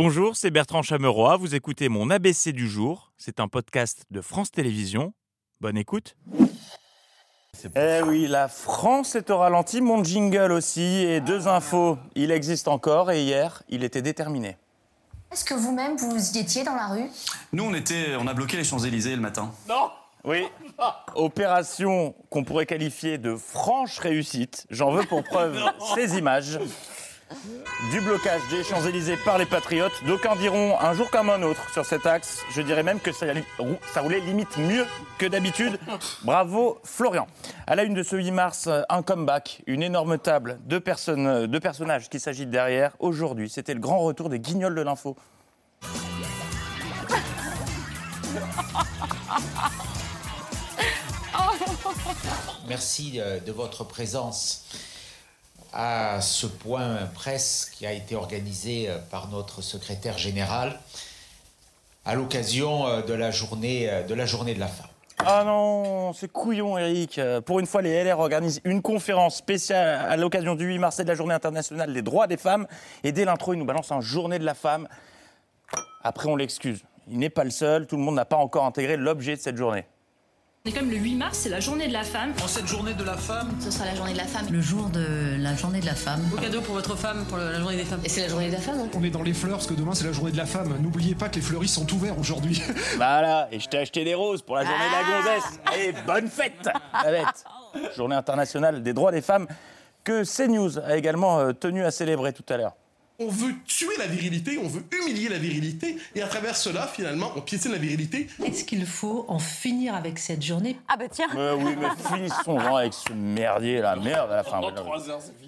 Bonjour, c'est Bertrand Chameroy. Vous écoutez mon ABC du jour. C'est un podcast de France Télévisions. Bonne écoute. Eh oui, la France est au ralenti, mon jingle aussi. Et deux infos, il existe encore et hier, il était déterminé. Est-ce que vous-même, vous y étiez dans la rue? Nous, on, était, on a bloqué les Champs-Élysées le matin. Non Oui. Opération qu'on pourrait qualifier de franche réussite. J'en veux pour preuve ces images. Du blocage des Champs-Élysées par les patriotes. D'aucuns diront un jour comme un autre sur cet axe. Je dirais même que ça, roulait limite mieux que d'habitude. Bravo Florian. À la une de ce 8 mars, un comeback, une énorme table, deux, personnes, deux personnages qui s'agitent derrière. Aujourd'hui, c'était le grand retour des guignols de l'info. Merci euh, de votre présence à ce point presse qui a été organisé euh, par notre secrétaire général à l'occasion euh, de la journée de la journée de la femme. Ah non, c'est couillon, Eric. Pour une fois, les LR organisent une conférence spéciale à l'occasion du 8 mars et de la journée internationale des droits des femmes. Et dès l'intro, ils nous balancent un journée de la femme. Après, on l'excuse. Il n'est pas le seul. Tout le monde n'a pas encore intégré l'objet de cette journée. Et comme le 8 mars, c'est la journée de la femme. En cette journée de la femme Ce sera la journée de la femme. Le jour de la journée de la femme. Beau cadeau pour votre femme pour la journée des femmes. Et c'est la journée de la femme, hein On est dans les fleurs parce que demain c'est la journée de la femme. N'oubliez pas que les fleuris sont ouverts aujourd'hui. Voilà, et je t'ai acheté des roses pour la journée de la gonzesse. Allez, bonne fête, la bête. Journée internationale des droits des femmes que CNews a également euh, tenu à célébrer tout à l'heure. On veut tuer la virilité, on veut humilier la virilité, et à travers cela, finalement, on piétine la virilité. Est-ce qu'il faut en finir avec cette journée? Ah bah tiens Euh, oui, mais finissons-en avec ce merdier, la merde à la fin.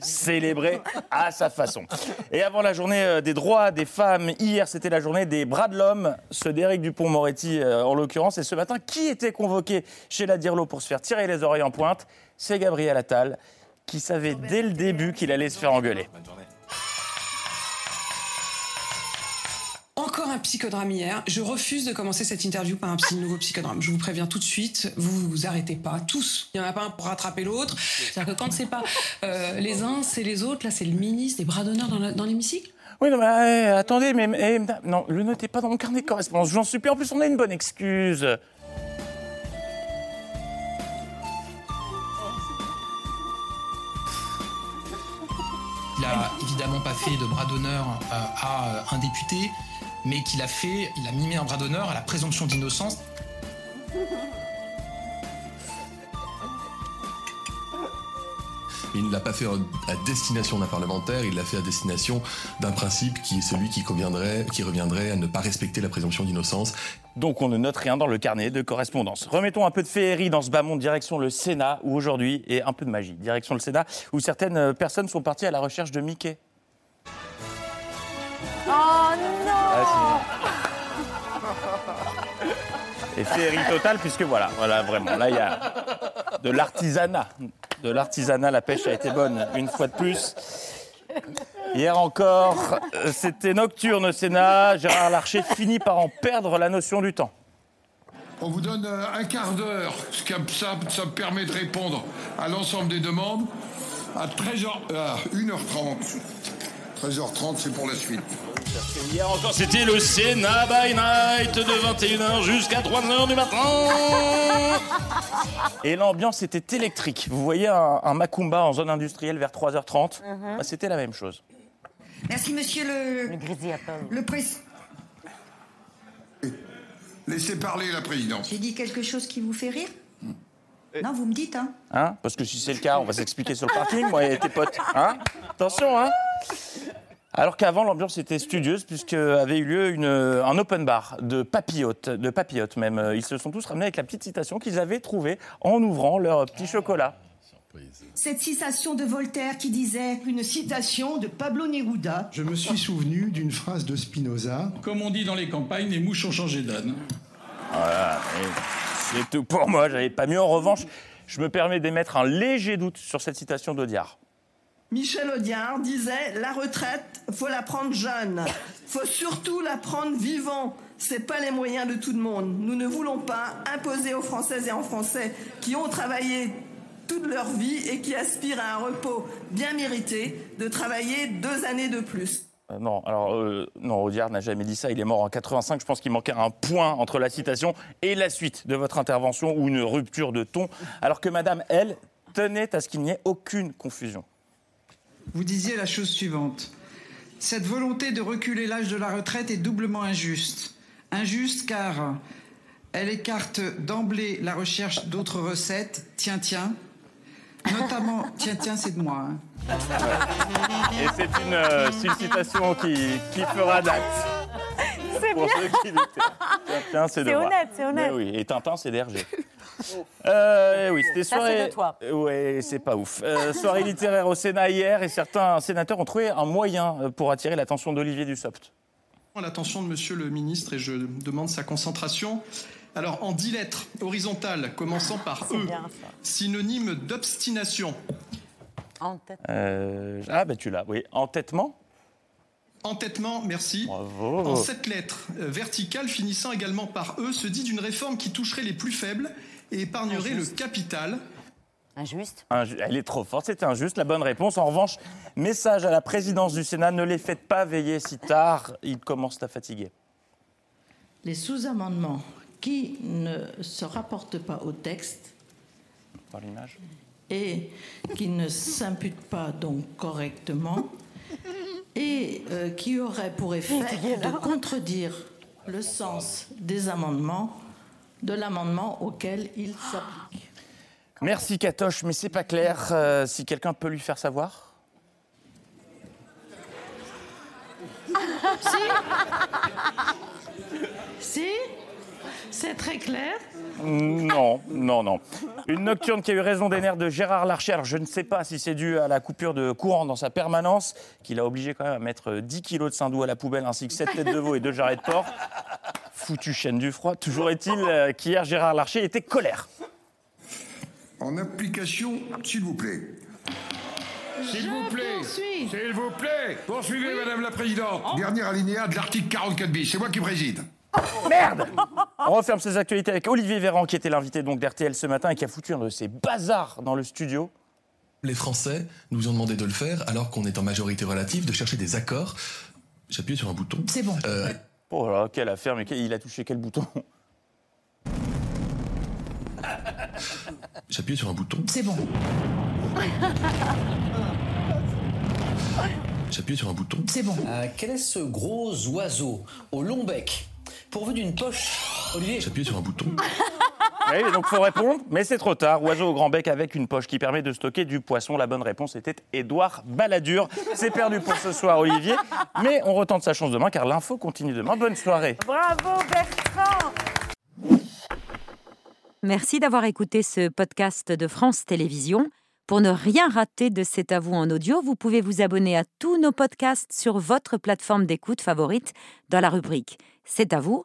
Célébrer à sa façon. Et avant la journée euh, des droits des femmes, hier c'était la journée des bras de l'homme, ceux d'Éric Dupont-Moretti euh, en l'occurrence. Et ce matin, qui était convoqué chez la Dirlo pour se faire tirer les oreilles en pointe? C'est Gabriel Attal, qui savait dès le début qu'il allait se faire engueuler. Encore un psychodrame hier. Je refuse de commencer cette interview par un psy- nouveau psychodrame. Je vous préviens tout de suite, vous vous arrêtez pas, tous. Il y en a pas un pour rattraper l'autre. C'est-à-dire que quand c'est pas euh, les uns, c'est les autres. Là, c'est le ministre, les bras d'honneur dans l'hémicycle. Oui, non, mais euh, attendez, mais, mais- non, le notez pas dans mon carnet de correspondance. J'en suis plus. En plus, on a une bonne excuse. Il a évidemment pas fait de bras d'honneur euh, à euh, un député, mais qu'il a fait, il a mimé un bras d'honneur à la présomption d'innocence. Il ne l'a pas fait à destination d'un parlementaire, il l'a fait à destination d'un principe qui est celui qui, conviendrait, qui reviendrait à ne pas respecter la présomption d'innocence. Donc on ne note rien dans le carnet de correspondance. Remettons un peu de féerie dans ce bas monde, direction le Sénat, où aujourd'hui, et un peu de magie, direction le Sénat, où certaines personnes sont parties à la recherche de Mickey. Oh non Et féerie totale, puisque voilà, voilà, vraiment, là il y a de l'artisanat. De l'artisanat, la pêche a été bonne, une fois de plus. Hier encore, euh, c'était nocturne au Sénat. Gérard Larcher finit par en perdre la notion du temps. On vous donne euh, un quart d'heure, ce qui- ça, ça me permet de répondre à l'ensemble des demandes. À 13h, à 1h30. 13h30, c'est pour la suite. Hier encore, c'était le Sénat by night de 21h jusqu'à 3h du matin. Et l'ambiance était électrique. Vous voyez un, un Macumba en zone industrielle vers 3h30 Bah, C'était la même chose. Merci, monsieur le. Le président. Laissez parler la présidente. J'ai dit quelque chose qui vous fait rire Non, vous me dites, hein Hein? Parce que si c'est le cas, on va s'expliquer sur le parking, moi et tes potes. Hein? Attention, hein Alors qu'avant, l'ambiance était studieuse, puisque avait eu lieu une, un open bar de papillotes, de papillotes même. Ils se sont tous ramenés avec la petite citation qu'ils avaient trouvée en ouvrant leur petit chocolat. Cette citation de Voltaire qui disait Une citation de Pablo Neruda. Je me suis souvenu d'une phrase de Spinoza. Comme on dit dans les campagnes, les mouches ont changé d'âne. Voilà, c'est tout pour moi, j'avais pas mieux. En revanche, je me permets d'émettre un léger doute sur cette citation d'Audiard. Michel Audiard disait La retraite, faut la prendre jeune. Faut surtout la prendre vivant. C'est pas les moyens de tout le monde. Nous ne voulons pas imposer aux Françaises et aux Français qui ont travaillé toute leur vie et qui aspirent à un repos bien mérité de travailler deux années de plus. Euh, Non, alors euh, Audiard n'a jamais dit ça. Il est mort en 85. Je pense qu'il manquait un point entre la citation et la suite de votre intervention ou une rupture de ton. Alors que Madame, elle, tenait à ce qu'il n'y ait aucune confusion. Vous disiez la chose suivante. Cette volonté de reculer l'âge de la retraite est doublement injuste. Injuste car elle écarte d'emblée la recherche d'autres recettes. Tiens, tiens. Notamment, tiens, tiens, c'est de moi. hein. Et c'est une, euh, c'est une citation qui, qui fera date. C'est bien. ceux qui l'étaient. Tiens, tiens, c'est de C'est moi. honnête, c'est honnête. Mais oui, et Tintin, c'est d'Hergé. Euh, oui, c'était soirée. c'est de toi. Ouais, c'est pas ouf. Euh, soirée littéraire au Sénat hier et certains sénateurs ont trouvé un moyen euh, pour attirer l'attention d'Olivier Dussopt. L'attention de monsieur le ministre et je demande sa concentration. Alors, en dix lettres horizontales, commençant par E, synonyme d'obstination. Euh, ah, bah tu l'as, oui. Entêtement Entêtement, merci. Bravo. En sept lettres, euh, verticales finissant également par E, se dit d'une réforme qui toucherait les plus faibles et épargnerait le capital. Injuste. Inju- Elle est trop forte, c'était injuste. La bonne réponse. En revanche, message à la présidence du Sénat ne les faites pas veiller si tard, ils commencent à fatiguer. Les sous-amendements qui ne se rapportent pas au texte Par l'image. et qui ne s'imputent pas donc correctement et euh, qui auraient pour effet de contredire le sens des amendements de l'amendement auquel ils s'appliquent. Merci Katoche, mais c'est pas clair. Euh, si quelqu'un peut lui faire savoir Si C'est très clair Non, non, non. Une nocturne qui a eu raison des nerfs de Gérard Larcher. Alors, je ne sais pas si c'est dû à la coupure de courant dans sa permanence, qui l'a obligé quand même à mettre 10 kilos de saindoux à la poubelle, ainsi que 7 têtes de veau et 2 jarrets de porc. Foutu chaîne du froid. Toujours est-il euh, qu'hier, Gérard Larcher était colère. En application, s'il vous plaît. S'il vous plaît. S'il vous plaît. Poursuivez, Madame la Présidente. Dernier alinéa de l'article 44 bis. C'est moi qui préside. Merde On referme ces actualités avec Olivier Véran, qui était l'invité donc d'RTL ce matin et qui a foutu un de ces bazars dans le studio. Les Français nous ont demandé de le faire alors qu'on est en majorité relative, de chercher des accords. J'appuie sur un bouton. C'est bon. Euh, Oh là là, quelle affaire, mais quel- il a touché quel bouton J'appuie sur un bouton. C'est bon. J'appuie sur un bouton. C'est bon. Euh, quel est ce gros oiseau au long bec pourvu d'une poche Olivier J'appuie sur un bouton. Oui, donc faut répondre, mais c'est trop tard. Oiseau au grand bec avec une poche qui permet de stocker du poisson. La bonne réponse était Édouard Balladur. C'est perdu pour ce soir, Olivier, mais on retente sa chance demain car l'info continue demain. Bonne soirée. Bravo Bertrand Merci d'avoir écouté ce podcast de France Télévisions. Pour ne rien rater de C'est à vous en audio, vous pouvez vous abonner à tous nos podcasts sur votre plateforme d'écoute favorite dans la rubrique C'est à vous